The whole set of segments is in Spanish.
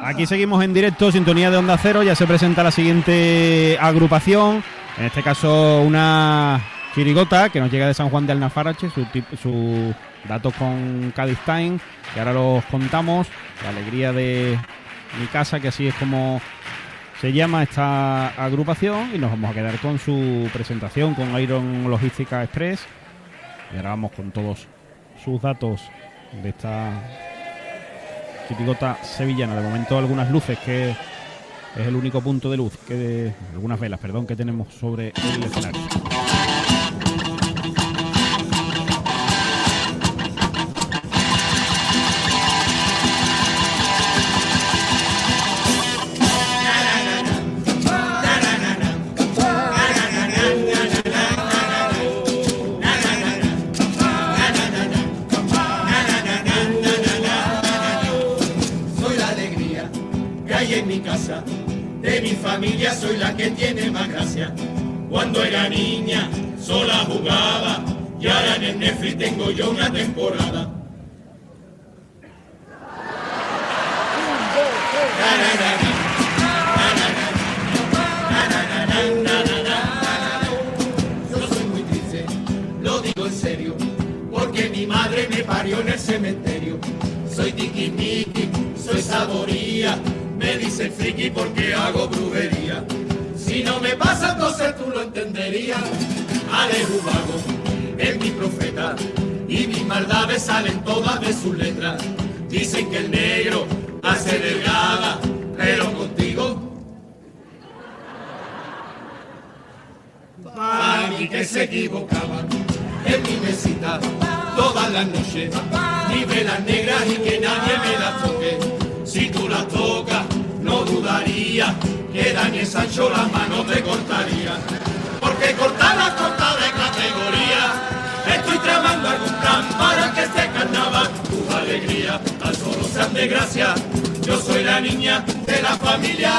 Aquí seguimos en directo, sintonía de Onda Cero, ya se presenta la siguiente agrupación, en este caso una chirigota que nos llega de San Juan de Alnafarache, su, su datos con Cádiz Time, que ahora los contamos, la alegría de mi casa, que así es como se llama esta agrupación, y nos vamos a quedar con su presentación con Iron Logística Express, y ahora vamos con todos sus datos de esta chirigota sevillana. De momento algunas luces que es el único punto de luz, que algunas velas, perdón, que tenemos sobre el escenario. Familia soy la que tiene más gracia. Cuando era niña, sola jugaba, y ahora en el Netflix tengo yo una temporada. Vago es mi profeta y mis maldades salen todas de sus letras. Dicen que el negro hace delgada, pero contigo. Para mí que se equivocaban en mi mesita todas las noches, ni velas negras y que nadie me las toque si tú la tocas, no dudaría que Daniel Sancho las manos te cortaría. Porque cortar las corta de categoría. Estoy tramando algún plan para que este carnaval tu alegría al solo sean de gracia. Yo soy la niña de la familia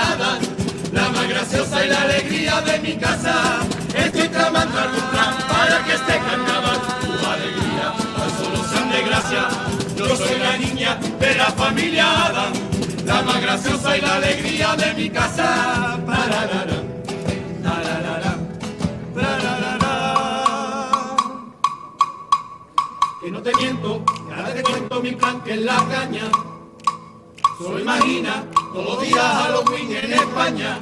la más graciosa y la alegría de mi casa. Estoy tramando algún plan para que este carnaval tu alegría al solo sean de gracia. Yo soy la niña de la familia Adam, la más graciosa y la alegría de mi casa. Que no te miento, que ahora te cuento mi plan que es la caña. Solo imagina todos los días Halloween en España.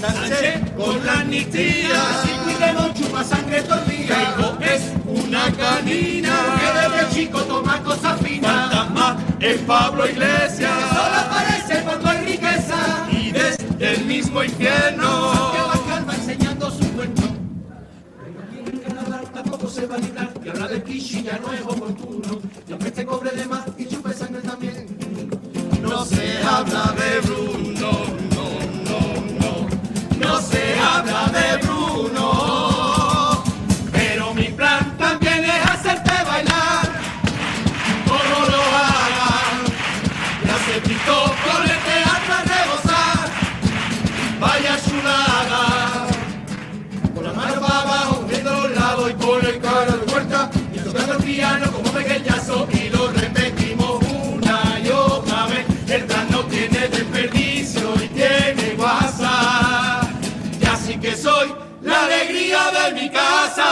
Sánchez con la amnistía, si cuidemos chupa sangre el día. es una canina que desde chico toma cosas finas. Fantasma es Pablo Iglesias, que solo aparece cuando hay riqueza. Y desde el mismo infierno, Santiago calma enseñando su cuento. Pero aquí en Canadá tampoco se va a y habla de Kishi ya no es oportuno. Y aunque este cobre de más y chupe sangre también, no se habla de Bruno no se habla de Bruno. Pero mi plan también es hacerte bailar, como lo hagan. Ya se pintó con el teatro a rebosar, vaya la alegría de mi casa.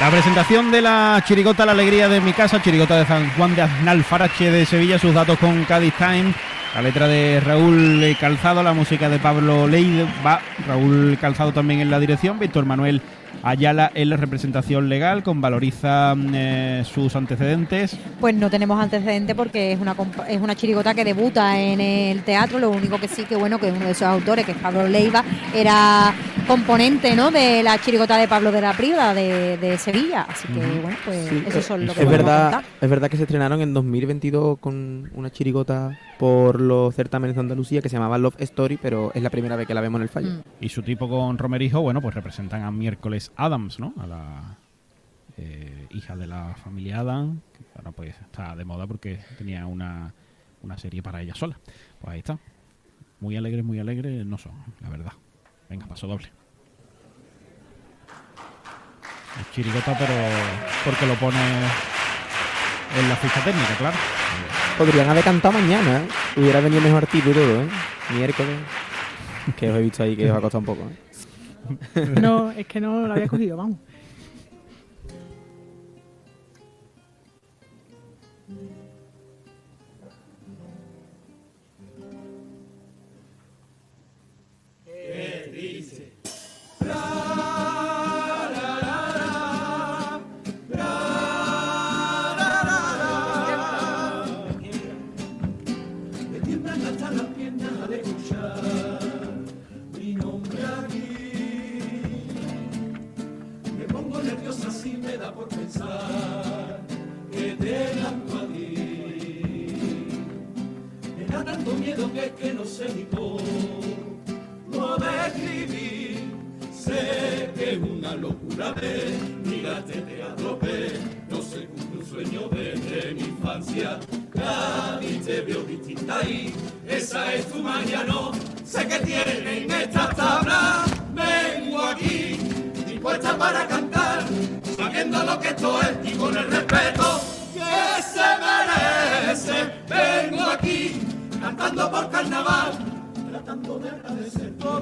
La presentación de la chirigota La Alegría de mi casa, chirigota de San Juan de Aznal Farache de Sevilla, sus datos con Cádiz Time, la letra de Raúl Calzado, la música de Pablo va Raúl Calzado también en la dirección, Víctor Manuel Ayala en la representación legal, con valoriza mm, eh, sus antecedentes. Pues no tenemos antecedentes porque es una es una chirigota que debuta en el teatro, lo único que sí que bueno que uno de sus autores, que es Pablo Leiva, era componente ¿no? de la chirigota de Pablo de la Prida de, Sevilla, así que bueno, pues eso son lo que es verdad, Es verdad que se estrenaron en 2022 con una chirigota por los certámenes de Andalucía que se llamaba Love Story, pero es la primera vez que la vemos en el fallo. Mm. Y su tipo con Romerijo, bueno, pues representan a miércoles Adams, ¿no? A la eh, hija de la familia Adams, que ahora pues está de moda porque tenía una, una serie para ella sola. Pues ahí está. Muy alegres, muy alegres no son, la verdad. Venga, paso doble. chirigota, pero porque lo pone en la ficha técnica, claro. Podrían haber cantado mañana, ¿eh? Hubiera venido mejor todo, ¿eh? Miércoles. Que os he visto ahí que os ha costado un poco, ¿eh? No, es que no lo había cogido, vamos. Me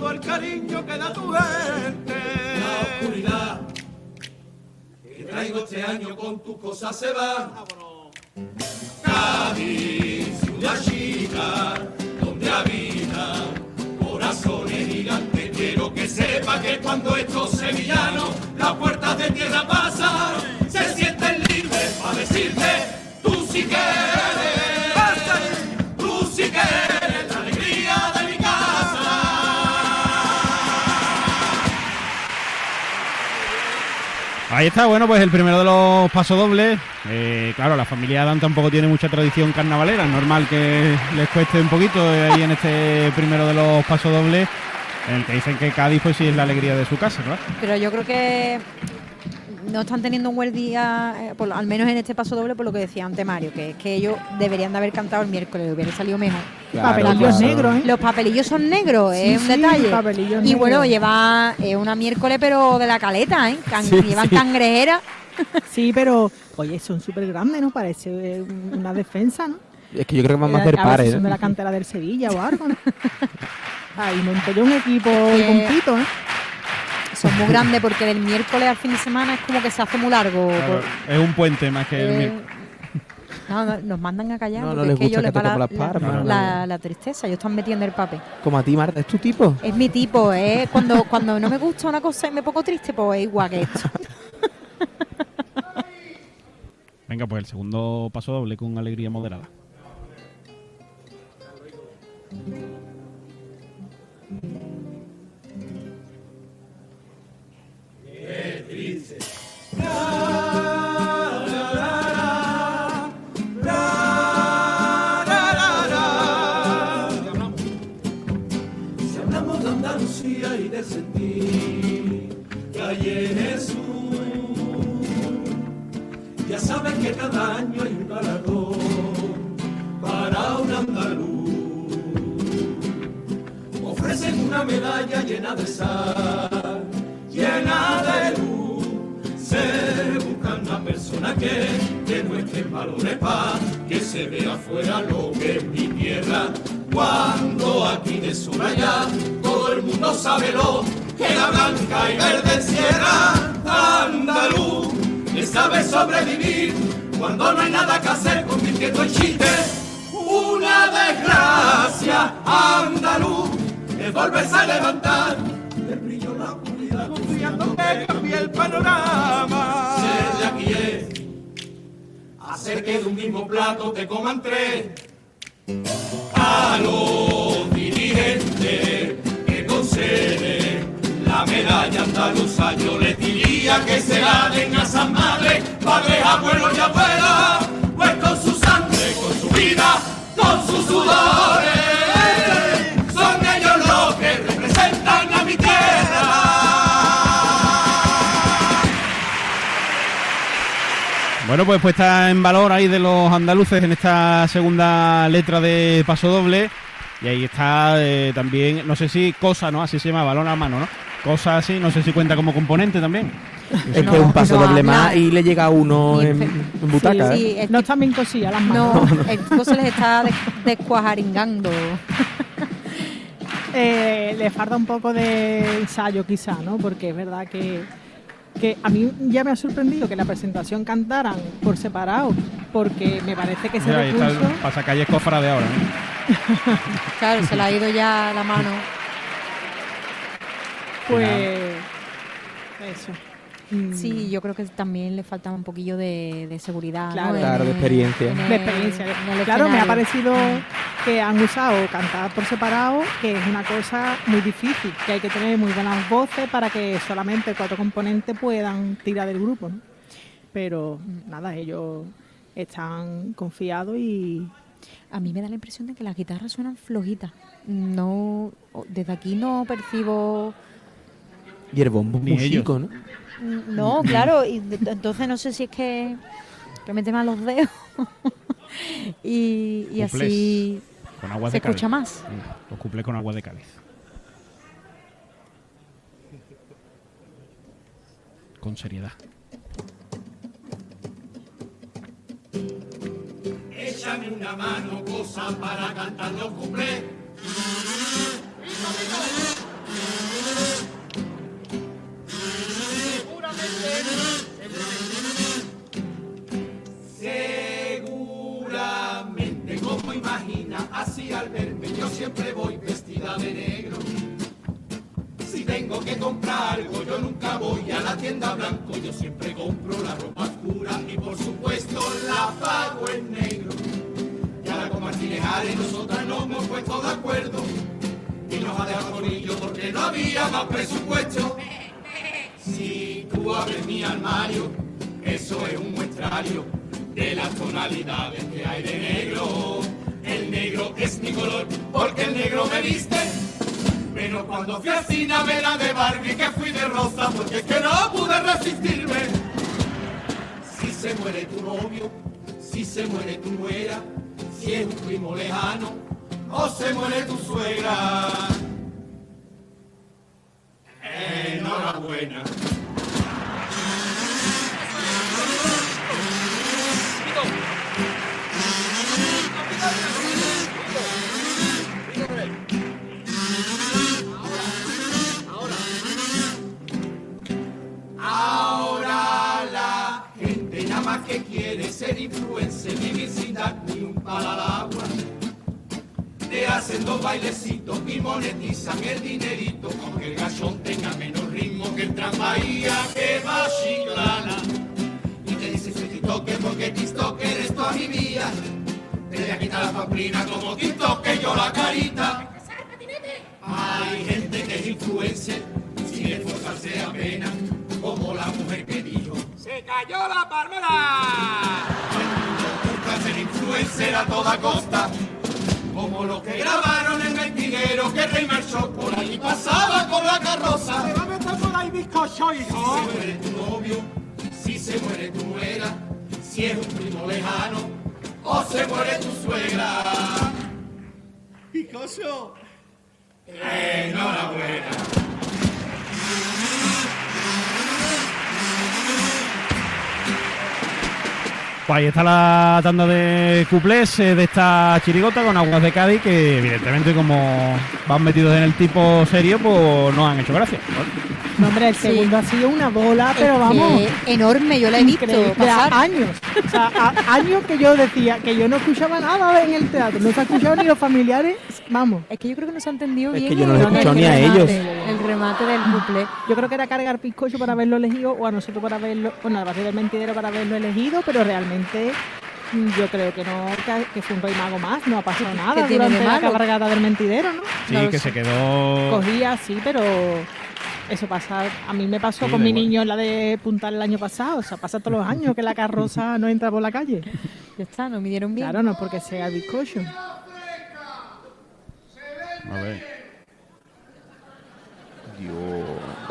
todo el cariño que da tu gente. La oscuridad que traigo este año con tus cosas se va. Cádiz, ciudad chica, donde habitan corazones gigantes. Quiero que sepa que cuando estos sevillanos las puertas de tierra pasan, se sienten libres para decirte, tú sí que eres, Ahí está, bueno, pues el primero de los pasodobles. Eh, claro, la familia Adán tampoco tiene mucha tradición carnavalera. Es normal que les cueste un poquito eh, ahí en este primero de los pasodobles. En el que dicen que Cádiz, pues sí es la alegría de su casa, claro. Pero yo creo que no están teniendo un buen día, eh, por al menos en este paso doble, por lo que decía antes Mario, que es que ellos deberían de haber cantado el miércoles, hubiera salido mejor. Papelillos claro. negros, ¿eh? Los papelillos son negros, Sí, es un sí, detalle. papelillos y bueno, negros. lleva eh, una miércoles, pero de la caleta, ¿eh? Can- Sí, llevan sí. cangrejera. Sí, pero, oye, son súper grandes, ¿no? Parece eh, una defensa, ¿no? Es que yo creo que van a hacer pares, son de la cantera del Sevilla o algo, ¿no? Ahí monté yo un equipo completo, ¿eh? Son muy grandes porque del miércoles al fin de semana es como que se hace muy largo. Claro, es un puente más que el Eh, miércoles. no, no, nos mandan a callar No, no porque les es que gusta ellos que les la, toquemos las palmas, la- no. la- la tristeza, ellos están metiendo el papel. Como a ti, Marta, ¿es tu tipo? Es mi tipo, ¿eh? Cuando, cuando no me gusta una cosa y me pongo triste, pues es igual que esto. Venga, pues el segundo pasodoble con alegría moderada. Medalla llena de sal, que se vea afuera lo que es mi tierra. Cuando aquí de sur allá, todo el mundo sabe lo que la blanca y verde encierra. Andaluz, que sabe sobrevivir cuando no hay nada que hacer, convirtiendo en chiste una desgracia. Andaluz, es volverse a levantar del brillo la oscuridad, confiando que cambie el panorama. Ser de aquí es hacer que de un mismo plato te coman tres. A los dirigentes que conceden la medalla andaluza, yo les diría que se la den a San Madre, padres, abuelos y abuelas, pues con su sangre, con su vida, con sus sudores, Bueno, pues puesta en valor ahí de los andaluces en esta segunda letra de paso doble. Y ahí está eh, también, no sé si cosa, ¿no? Así se llama, balón a mano, ¿no? Cosa así, no sé si cuenta como componente también. Es No, que un paso no doble más y le llega a uno en, butaca. Sí, ¿eh? No están bien cosidas las manos. no, el tipo se les está des- descuajaringando. Eh, le falta un poco de ensayo quizá, ¿no? Porque es verdad que, que a mí ya me ha sorprendido que la presentación cantaran por separado, porque me parece que ese Mira, ahí está el recurso... pasacalles cofra de ahora. ¿eh? Claro, se le ha ido ya la mano. Pues... Eso. Mm, Sí, yo creo que también le falta un poquillo de, de seguridad. Claro. ¿no? En Claro, de experiencia. en de experiencia. Claro, me ha parecido que han usado cantar por separado, que es una cosa muy difícil, que hay que tener muy buenas voces para que solamente cuatro componentes puedan tirar del grupo, ¿no? Pero nada, ellos están confiados y A mí me da la impresión de que las guitarras suenan flojitas. No, desde aquí no percibo. Y el bombo muy ellos. chico, ¿no? No, claro, y entonces no sé si es que, que mete más los dedos y, y así Con agua se de escucha más. Sí, Los cuplés con agua de cáliz. Con seriedad. Échame una mano, cosa para cantar los cuplés. Seguramente, como imagina, así al verme, yo siempre voy vestida de negro. Si tengo que comprar algo, yo nunca voy a la tienda blanco, yo siempre compro la ropa oscura y por supuesto la pago en negro. Y ahora con Martínez Ares nosotras nos hemos puesto de acuerdo y nos ha dejado conillo porque no había más presupuesto. Si tú abres mi armario, eso es un muestrario de las tonalidades que hay de negro. El negro es mi color porque el negro me viste. Pero cuando fui a ver a de Barbie que fui de rosa porque es que no pude resistirme. Si se muere tu novio, si se muere tu nuera, si es un primo lejano o se muere tu suegra. Enhorabuena. Ahora la gente nada más que quiere ser influencer, vivir sin dar ni un palo dos bailecitos y monetizan el dinerito, aunque el gachón tenga menos ritmo que el tranvía que va chiclana. Y te dice soy TikToker porque TikToker es toda mi vida. Te voy a quitar la pamplina como TikToker yo la carita. Hay gente que es influencer sin esforzarse apenas, como la mujer que dijo ¡Se cayó la palmera! El mundo busca ser influencer a toda costa, como los que grabaron el mentiguero que Rey marchó por ahí pasaba con la carroza. ¡Se va a meter por ahí bizcocho, hijo! Si se muere tu novio, si se muere tu nuera, si es un primo lejano, o se muere tu suegra. ¡Bizcocho! Enhorabuena. Pues ahí está la tanda de cuplés eh, de esta chirigota con aguas de Cádiz que evidentemente como van metidos en el tipo serio pues no han hecho gracia. No, hombre, el Sí. segundo ha sido una bola, pero Es vamos. que enorme, yo la he visto pasar. años. O sea, a- años que yo decía que yo no escuchaba nada en el teatro. No se ha escuchado ni los familiares. Vamos. Es que yo creo que no se ha entendido Es bien que yo no los he el- escuchado el ni a remate, ellos. El remate del couple. Yo creo que era cargar bizcocho para haberlo elegido o a nosotros para haberlo, bueno, a partir del mentidero para haberlo elegido, pero realmente yo creo que no, que, que fue un rey mago más, no ha pasado nada qué tiene de durante la malo? cabalgata del mentidero, ¿no? Sí, No que sé. se quedó... Cogía, sí, pero eso pasa, a mí me pasó Sí, con mi igual. niño en la de Puntal el año pasado, o sea, pasa todos los años que la carroza no entra por la calle. Ya está, no midieron bien. Claro, no es porque sea el bizcocho. A ver.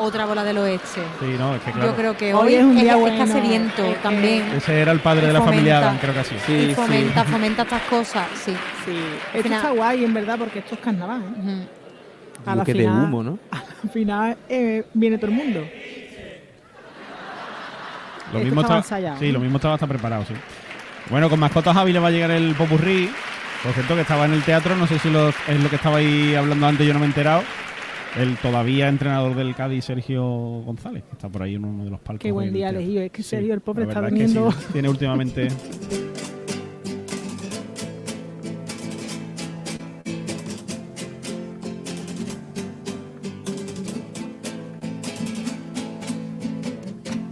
Otra bola del oeste. Sí, no, es que claro. Yo creo que Hoy hoy, es un día es, bueno, es que hace viento es que- también. Ese era el padre Y de la familia. Adam, creo que así. Sí, y sí. fomenta, fomenta estas cosas, sí. Sí, esto final- está guay en verdad porque esto es carnaval. ¿eh? A la Buque de final- humo, ¿no? Al final eh, viene todo el mundo. Lo Esto mismo estaba está, ensayado, sí, ¿no? lo mismo estaba hasta preparado, sí. Bueno, con Mascotas Javi le va a llegar el popurrí. Por cierto, que estaba en el teatro, no sé si lo- es lo que estaba ahí hablando antes, yo no me he enterado. El todavía entrenador del Cádiz, Sergio González, que está por ahí en uno de los palcos. Qué buen día elegido. Es que Sí, Sergio, el pobre, está es que sí, tiene últimamente.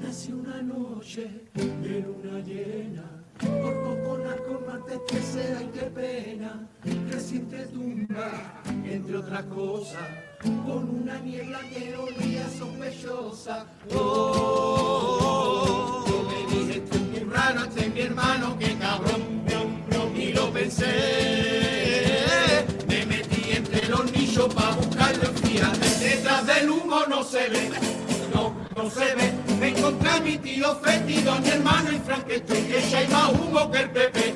Nace una noche de luna llena, por poco con martes que sea y qué pena, reciente tumba, entre otras cosas, con una niebla que olía sospechosa. Oh, yo me dije, este es raro, este es mi hermano, qué cabrón, y lo pensé, me metí entre los nichos para buscarlo, fíjate, detrás del humo no se ve no, no se ve. Me encontré a mi tío Feti, mi hermano y Frankenstein, que echa y más humo que el Pepe.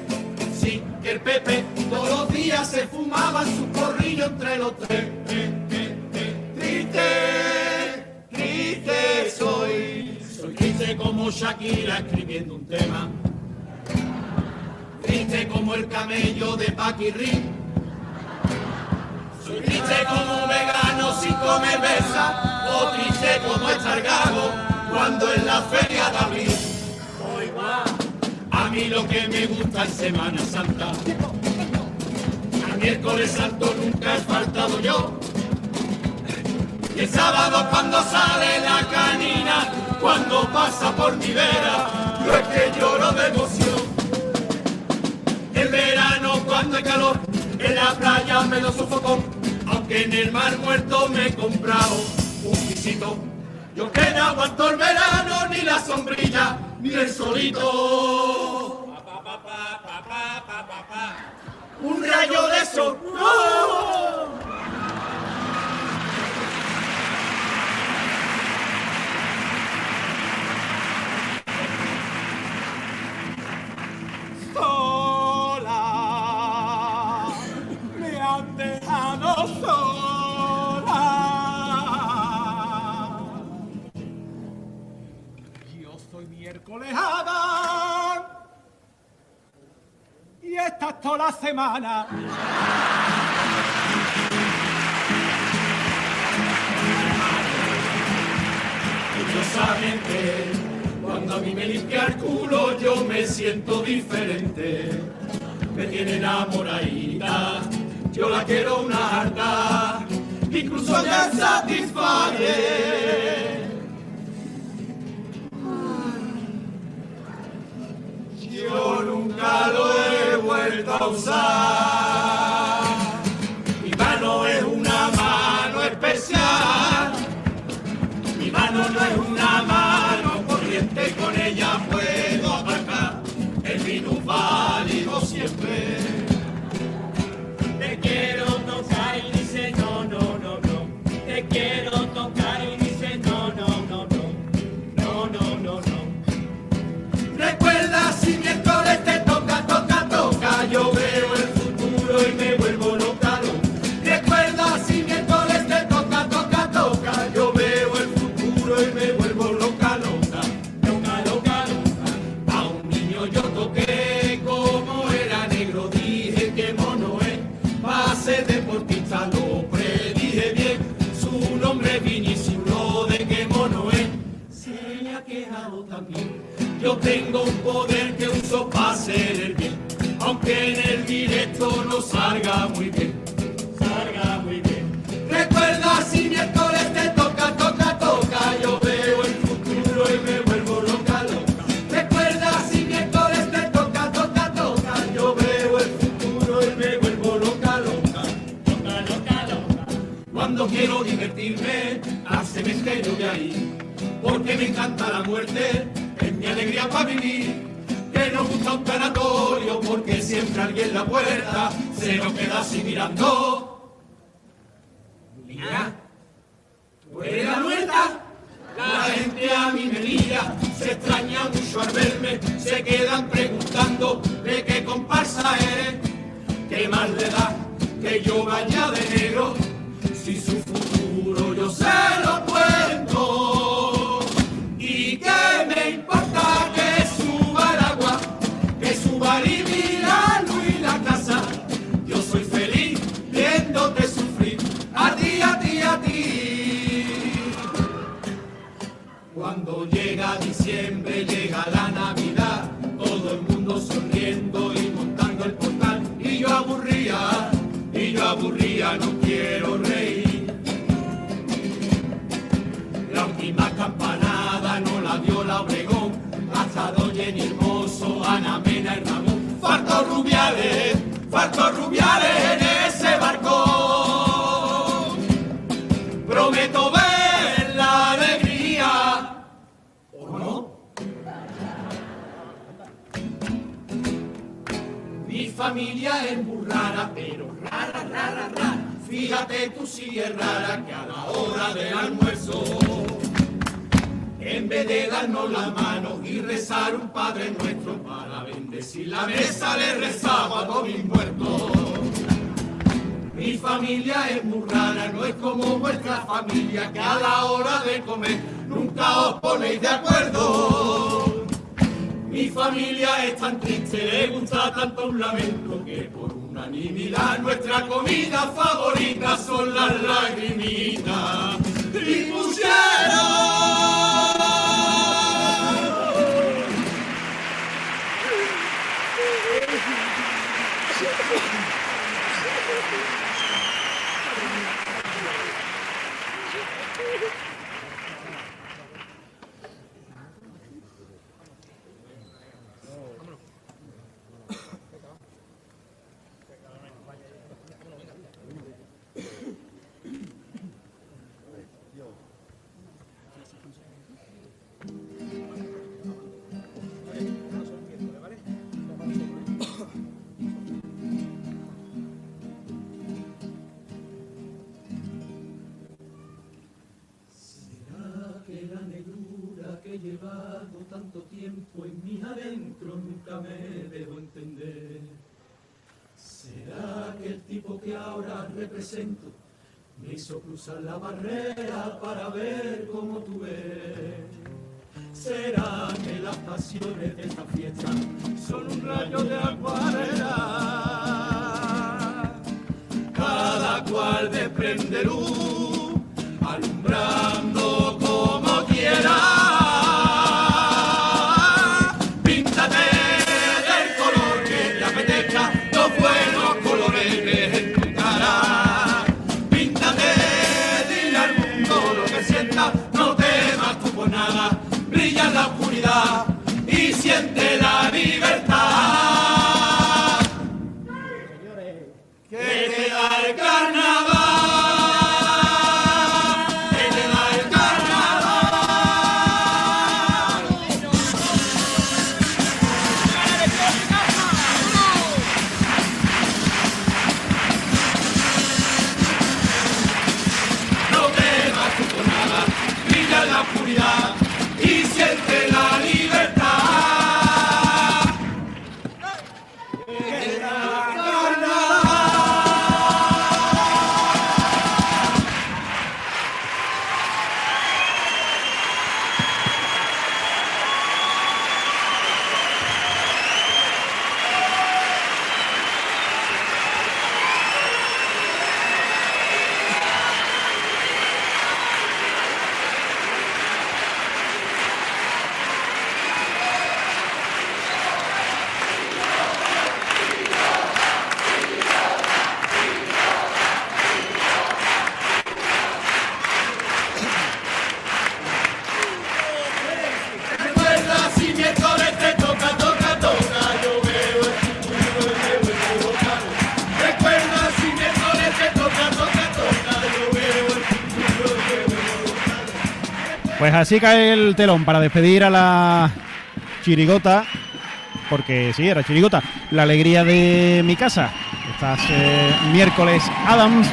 Sí, que el Pepe todos los días se fumaban su corrillo entre los tres. Triste, triste soy. Soy triste como Shakira escribiendo un tema. Triste como el camello de Paquirri. Soy triste como un vegano sin comer besa, o triste como estar gago cuando en la feria de abril. A mí lo que me gusta es Semana Santa. Miércoles santo nunca he faltado yo. Y el sábado cuando sale la canina, cuando pasa por mi vera, yo es que lloro de emoción. El verano cuando hay calor, en la playa me lo sofocó, aunque en el mar muerto me he comprado un pisito. Yo que no aguanto el verano, ni la sombrilla, ni el solito. Pa, pa, pa, Un rayo de sol. Toda la semana. Curiosamente, cuando a mí me limpia el culo yo me siento diferente. Me tiene enamoradita, yo la quiero una harta, incluso ya satisface. Yo nunca lo he ousar. Quiero divertirme, al cementerio de ahí. Porque me encanta la muerte, es mi alegría para vivir. Que nos gusta un tanatorio, porque siempre alguien en la puerta se nos queda así mirando. Fíjate tú si es rara que a la hora del almuerzo, en vez de darnos la mano y rezar un Padre Nuestro para bendecir la mesa, le rezamos a todos mis muertos. Mi familia es muy rara, no es como vuestra familia que a la hora de comer nunca os ponéis de acuerdo. Mi familia es tan triste, le gusta tanto un lamento que por unanimidad nuestra comida favorita son las lagrimitas. Me dejó entender? ¿Será que el tipo que ahora represento me hizo cruzar la barrera para ver cómo tú eres? ¿Será que las pasiones de esta fiesta son un rayo de acuarela? Cada cual desprende luz, así cae el telón para despedir a la chirigota, porque sí, era chirigota, la alegría de mi casa. Estas eh, miércoles Adams,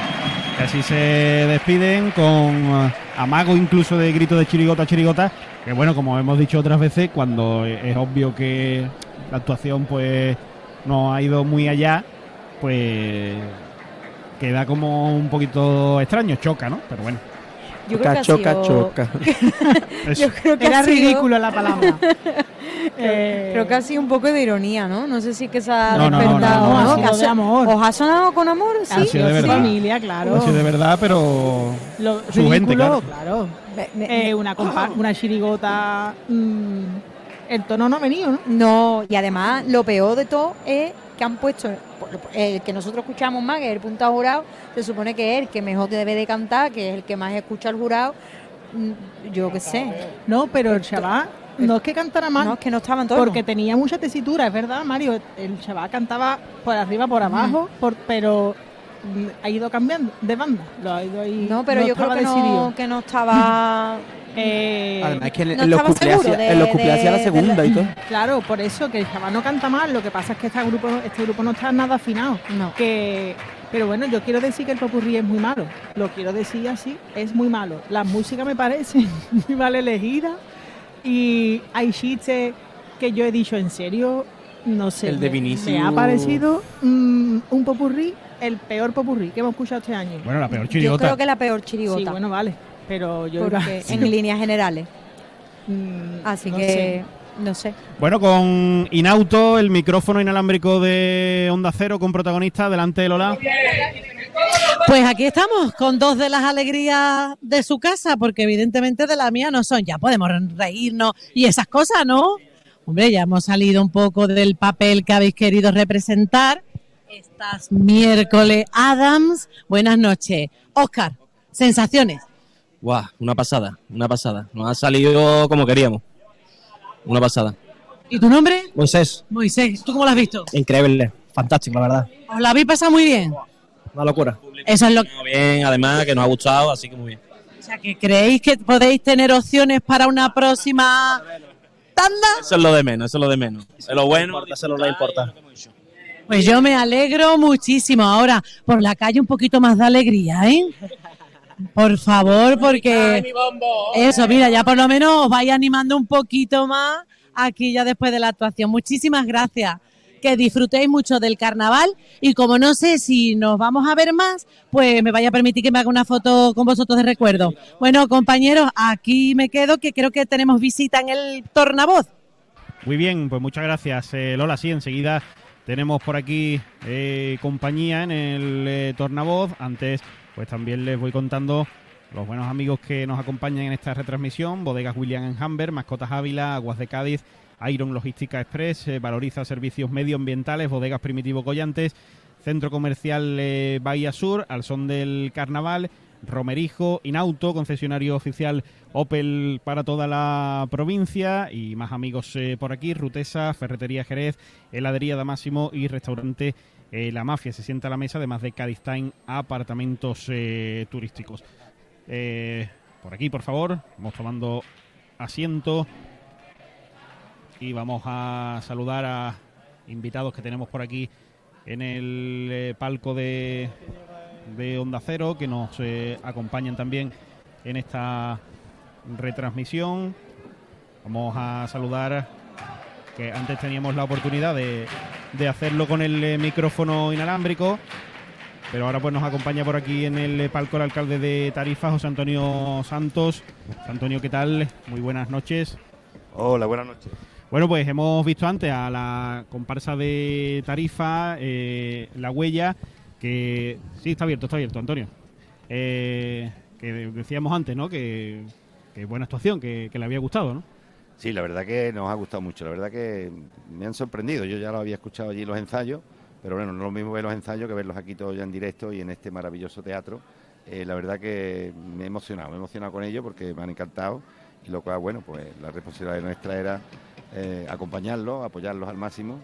así se despiden con eh, amago incluso de grito de chirigota, chirigota, que bueno, como hemos dicho otras veces, cuando es obvio que la actuación pues no ha ido muy allá, pues queda como un poquito extraño, choca, ¿no? Pero bueno. Yo creo que ha choca, sido- choca. Yo creo que Era sido- ridículo la palabra. Eh, Creo que ha sido un poco de ironía, ¿no? No sé si es que se ha No, despertado, no, no, ¿no? ha Que sido de so- amor. ¿Os ha sonado con amor? Sí. Ha sido de su verdad. familia, claro. Ha sido de verdad, pero Lo Su gente, ridículo, claro. claro. Me- me- Eh, una, compa- una chirigota. mm, el tono no ha venido, ¿no? No, y además lo peor de todo es que han puesto el que nosotros escuchamos más, que es el punta jurado, se supone que es el que mejor debe de cantar, que es el que más escucha al jurado. Mm, Yo qué sé. No, pero el chaval no es que cantara mal, No, es que no estaban todos. porque tenía mucha tesitura, es verdad, Mario. El chaval cantaba por arriba, por abajo, por, pero mm, ha ido cambiando de banda. Lo ha ido ahí, No, pero yo creo estaba que no, que no estaba. Eh, Además es que en, no en los cumpleaños hacía la de- segunda y todo. Claro, por eso que el chaval no canta mal. Lo que pasa es que este grupo, este grupo no está nada afinado. No. Que, pero bueno, yo quiero decir que el popurrí es muy malo. Lo quiero decir así, es muy malo. La música me parece muy mal elegida y hay chistes que yo he dicho en serio, no sé. El de Vinicius. Me ha parecido mm, un popurrí, el peor popurrí que hemos escuchado este año. Bueno, la peor Yo chirigota. creo que la peor chirigota. sí, bueno, vale. Pero yo porque en líneas generales. Mm, Así no que, sé. no sé. Bueno, con Inauto, el micrófono inalámbrico de Onda Cero con protagonista, delante de Lola. Pues aquí estamos con dos de las alegrías de su casa, porque evidentemente de la mía no son. Ya podemos reírnos y esas cosas, ¿no? Hombre, ya hemos salido un poco del papel que habéis querido representar. Estás miércoles Adams. Buenas noches. Oscar, sensaciones. Guau, una pasada, una pasada. Nos ha salido como queríamos. Una pasada. ¿Y tu nombre? Moisés, Moisés. ¿Tú cómo lo has visto? increíble, fantástico, la verdad. ¿Os la habéis pasado muy bien? Una locura. Eso es lo que... Muy bien, además que nos ha gustado, así que muy bien. O sea, que creéis que podéis tener opciones para una próxima tanda. Eso es lo de menos, eso es lo de menos. Es lo bueno, eso es lo que importa. Pues yo me alegro muchísimo. Ahora, por la calle un poquito más de alegría, ¿eh? Por favor, porque eso, mira, ya por lo menos os vais animando un poquito más aquí ya después de la actuación. Muchísimas gracias. Que disfrutéis mucho del carnaval y como no sé si nos vamos a ver más, pues me vaya a permitir que me haga una foto con vosotros de recuerdo. Bueno, compañeros, aquí me quedo que creo que tenemos visita en el tornavoz. Muy bien, pues muchas gracias, eh, Lola. Sí, enseguida tenemos por aquí eh, compañía en el eh, Tornavoz. Antes, pues también les voy contando los buenos amigos que nos acompañan en esta retransmisión. Bodegas William en Hamber, Mascotas Ávila, Aguas de Cádiz, Iron Logística Express, eh, Valoriza Servicios Medioambientales, Bodegas Primitivo Collantes, Centro Comercial eh, Bahía Sur, al son del carnaval, Romerijo, Inauto, concesionario oficial Opel para toda la provincia y más amigos eh, por aquí, Rutesa, Ferretería Jerez, Heladería Damásimo y Restaurante eh, La Mafia. Se sienta a la mesa, además de Time, apartamentos eh, turísticos. Eh, por aquí, por favor, vamos tomando asiento y vamos a saludar a invitados que tenemos por aquí en el palco de, de Onda Cero que nos acompañan también en esta retransmisión. Vamos a saludar que antes teníamos la oportunidad de, de hacerlo con el eh, micrófono inalámbrico, pero ahora pues nos acompaña por aquí en el eh, palco el alcalde de Tarifa, José Antonio Santos. José Antonio, ¿qué tal? Muy buenas noches. Hola, buenas noches. Bueno, pues hemos visto antes a la comparsa de Tarifa, eh, La Huella, que sí, está abierto, está abierto, Antonio. Eh, que decíamos antes, ¿no? Que, que buena actuación, que, que le había gustado, ¿no? Sí, la verdad que nos ha gustado mucho, la verdad que me han sorprendido. Yo ya lo había escuchado allí los ensayos, pero bueno, no es lo mismo ver los ensayos que verlos aquí todos ya en directo y en este maravilloso teatro. Eh, la verdad que me he emocionado, me he emocionado con ellos porque me han encantado y lo cual, bueno, pues la responsabilidad nuestra era eh, acompañarlos, apoyarlos al máximo